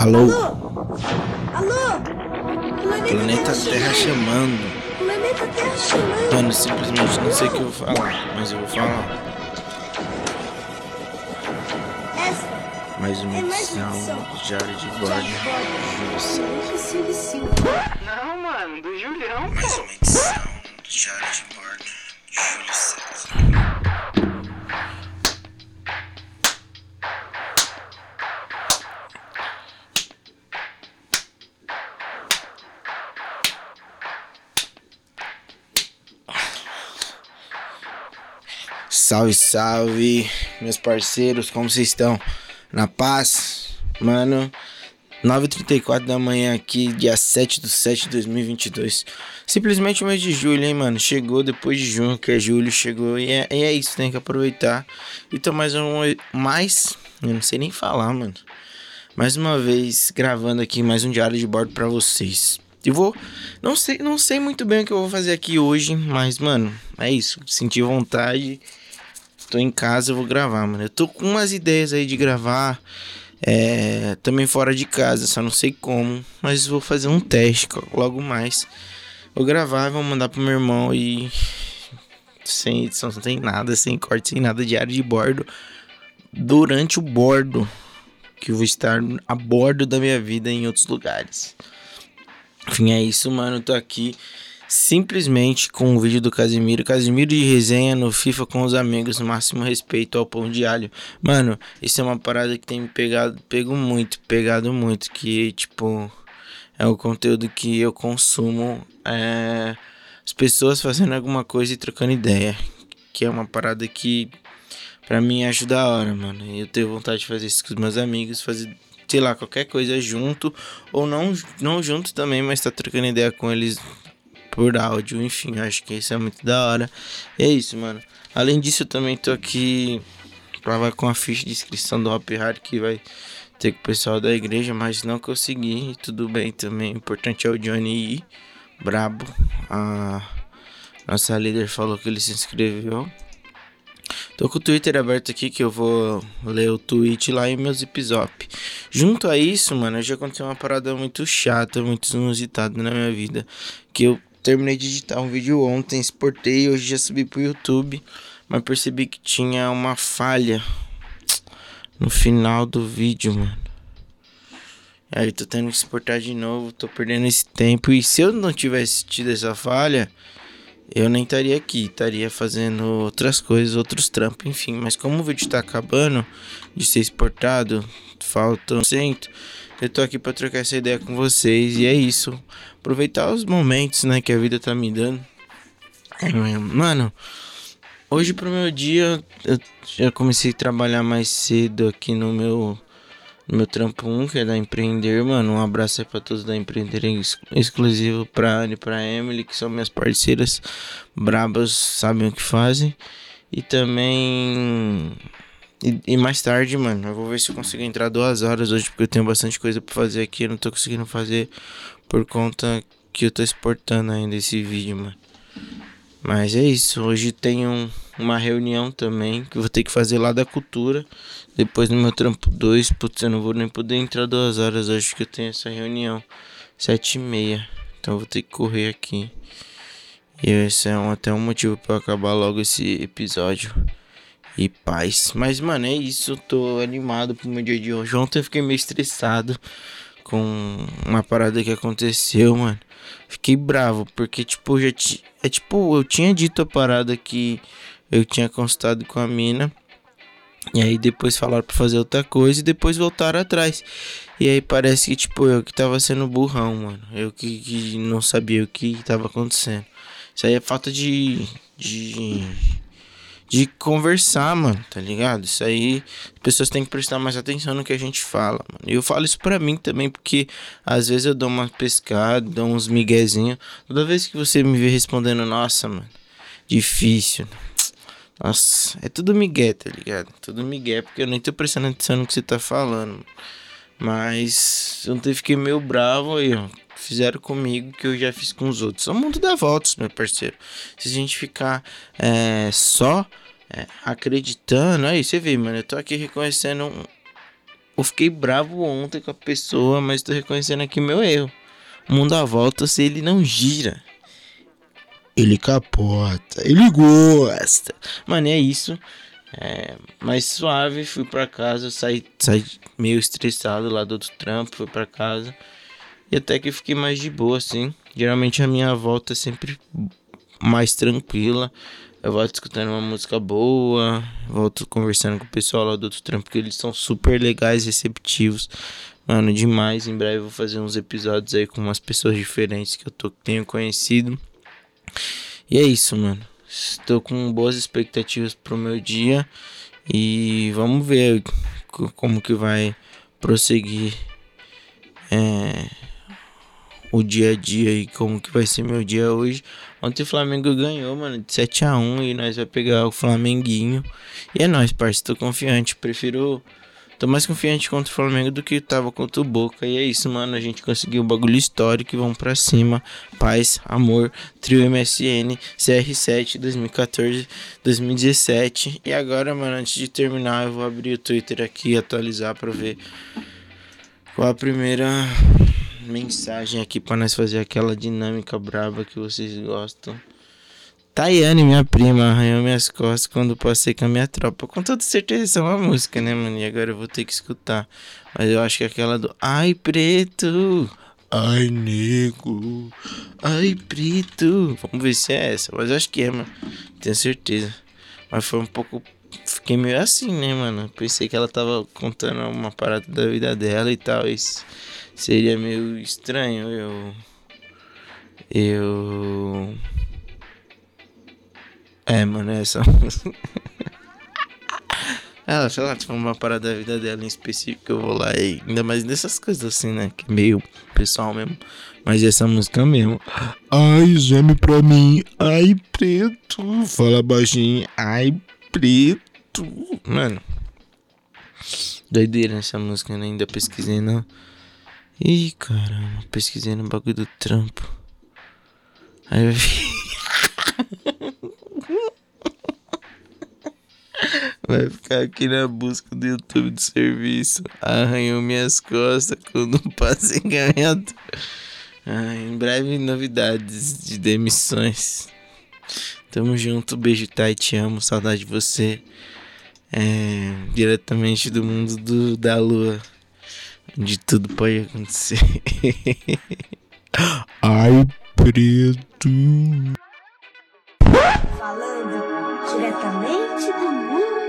Alô? Alô? Planeta, Planeta Terra chamando. Planeta Terra chamando. Mano, simplesmente não sei o que eu vou falar, mas eu vou falar. Mais uma edição do Diário de Bordo. e Silva. Não, mano, do Julião, Mais uma edição do Diário de Bordo. Júlio César. Salve, salve, meus parceiros, como vocês estão? Na paz? Mano, 9h34 da manhã aqui, dia 7 de 7 de 2022. Simplesmente o mês de julho, hein, mano? Chegou depois de junho, que é julho, chegou. E é, e é isso, tem que aproveitar. Então, mais um. Mais. Eu não sei nem falar, mano. Mais uma vez, gravando aqui mais um diário de bordo pra vocês. Eu vou. Não sei, não sei muito bem o que eu vou fazer aqui hoje, mas, mano, é isso. Senti vontade. Tô em casa, eu vou gravar, mano. Eu tô com umas ideias aí de gravar. É, também fora de casa, só não sei como. Mas vou fazer um teste logo mais. Vou gravar, vou mandar pro meu irmão e. Sem edição, sem nada, sem corte, sem nada, diário de bordo. Durante o bordo. Que eu vou estar a bordo da minha vida em outros lugares. Enfim, é isso, mano. Tô aqui simplesmente com o vídeo do Casimiro. Casimiro de resenha no FIFA com os amigos. Máximo respeito ao pão de alho. Mano, isso é uma parada que tem me pegado, pego muito, pegado muito. Que, tipo, é o conteúdo que eu consumo. É, as pessoas fazendo alguma coisa e trocando ideia. Que é uma parada que, pra mim, acho da hora, mano. Eu tenho vontade de fazer isso com os meus amigos, fazer sei lá, qualquer coisa junto, ou não, não junto também, mas tá trocando ideia com eles por áudio, enfim, acho que isso é muito da hora. E é isso, mano. Além disso, eu também tô aqui pra com a ficha de inscrição do Hop Hard que vai ter com o pessoal da igreja, mas não consegui, tudo bem também. O importante é o Johnny ir, brabo. A nossa líder falou que ele se inscreveu. Tô com o Twitter aberto aqui que eu vou ler o tweet lá em meu zip zop. Junto a isso, mano, já aconteceu uma parada muito chata, muito inusitada na minha vida. Que eu terminei de editar um vídeo ontem, exportei, hoje já subi pro YouTube. Mas percebi que tinha uma falha no final do vídeo, mano. Aí tô tendo que exportar de novo, tô perdendo esse tempo. E se eu não tivesse tido essa falha, eu nem estaria aqui, estaria fazendo outras coisas, outros trampos, enfim. Mas como o vídeo tá acabando de ser exportado, falta cento, eu tô aqui pra trocar essa ideia com vocês. E é isso. Aproveitar os momentos, né, que a vida tá me dando. Mano, hoje pro meu dia, eu já comecei a trabalhar mais cedo aqui no meu meu trampo 1, que é da Empreender, mano. Um abraço aí pra todos da Empreender, ex- exclusivo pra Anne e pra Emily, que são minhas parceiras brabas, sabem o que fazem. E também. E, e mais tarde, mano, eu vou ver se eu consigo entrar duas horas hoje, porque eu tenho bastante coisa pra fazer aqui. Eu não tô conseguindo fazer por conta que eu tô exportando ainda esse vídeo, mano. Mas é isso, hoje tem um- uma reunião também que eu vou ter que fazer lá da cultura. Depois no meu trampo 2, putz, eu não vou nem poder entrar duas horas hoje que eu tenho essa reunião. Sete e meia. Então eu vou ter que correr aqui. E esse é um, até um motivo eu acabar logo esse episódio. E paz. Mas, mano, é isso. Eu tô animado pro meu dia de hoje. Ontem eu fiquei meio estressado com uma parada que aconteceu, mano. Fiquei bravo, porque, tipo, já ti... é tipo, eu tinha dito a parada que eu tinha consultado com a mina. E aí depois falaram pra fazer outra coisa e depois voltaram atrás. E aí parece que, tipo, eu que tava sendo burrão, mano. Eu que, que não sabia o que tava acontecendo. Isso aí é falta de. de. de conversar, mano, tá ligado? Isso aí as pessoas têm que prestar mais atenção no que a gente fala, mano. E eu falo isso pra mim também, porque às vezes eu dou uma pescada, dou uns miguezinhos. Toda vez que você me vê respondendo, nossa, mano, difícil. Nossa, é tudo migué, tá ligado? Tudo migué, porque eu nem tô prestando atenção no que você tá falando. Mas ontem fiquei meio bravo aí, ó. Fizeram comigo que eu já fiz com os outros. O mundo dá voltas, meu parceiro. Se a gente ficar é, só é, acreditando. Aí você vê, mano. Eu tô aqui reconhecendo um, eu fiquei bravo ontem com a pessoa, mas tô reconhecendo aqui meu erro. O mundo à volta se ele não gira. Ele capota, ele gosta. Mano, é isso. É, mais suave, fui para casa, saí, saí meio estressado lá do outro trampo, fui para casa. E até que fiquei mais de boa, assim. Geralmente a minha volta é sempre mais tranquila. Eu volto escutando uma música boa, volto conversando com o pessoal lá do outro trampo, porque eles são super legais, receptivos. Mano, demais. Em breve eu vou fazer uns episódios aí com umas pessoas diferentes que eu tô, tenho conhecido. E é isso, mano. Estou com boas expectativas pro meu dia. E vamos ver como que vai prosseguir. É, o dia a dia e como que vai ser meu dia hoje. Ontem o Flamengo ganhou, mano, de 7 a 1 e nós vai pegar o Flamenguinho. E é nóis, parceiro, tô confiante. Prefiro. Tô mais confiante contra o Flamengo do que tava contra o Boca. E é isso, mano. A gente conseguiu um bagulho histórico e vamos pra cima. Paz, amor, trio MSN, CR7 2014, 2017. E agora, mano, antes de terminar, eu vou abrir o Twitter aqui e atualizar pra ver qual a primeira mensagem aqui para nós fazer aquela dinâmica braba que vocês gostam. Tayane, minha prima, arranhou minhas costas quando passei com a minha tropa. Com toda certeza é uma música, né, mano? E agora eu vou ter que escutar. Mas eu acho que é aquela do Ai, preto. Ai, nego. Ai, preto. Vamos ver se é essa. Mas eu acho que é, mano. Tenho certeza. Mas foi um pouco. Fiquei meio assim, né, mano? Pensei que ela tava contando uma parada da vida dela e tal. Isso seria meio estranho eu. Eu. É, mano, essa música. Ela, sei lá, tipo, uma parada da vida dela em específico, eu vou lá e ainda mais nessas coisas assim, né? Que é meio pessoal mesmo. Mas essa música mesmo. Ai, geme pra mim. Ai, preto. Fala baixinho. Ai, preto. Mano. Doideira essa música, né? Ainda pesquisei, não. Ih, caramba, pesquisei no bagulho do trampo. Aí eu vi. Vai ficar aqui na busca do YouTube de serviço. Arranhou minhas costas quando passei ganhando. Ah, em breve novidades de demissões. Tamo junto, beijo, Thay, te amo, saudade de você. É, diretamente do mundo do, da lua onde tudo pode acontecer. Ai, preto. Diretamente do mundo.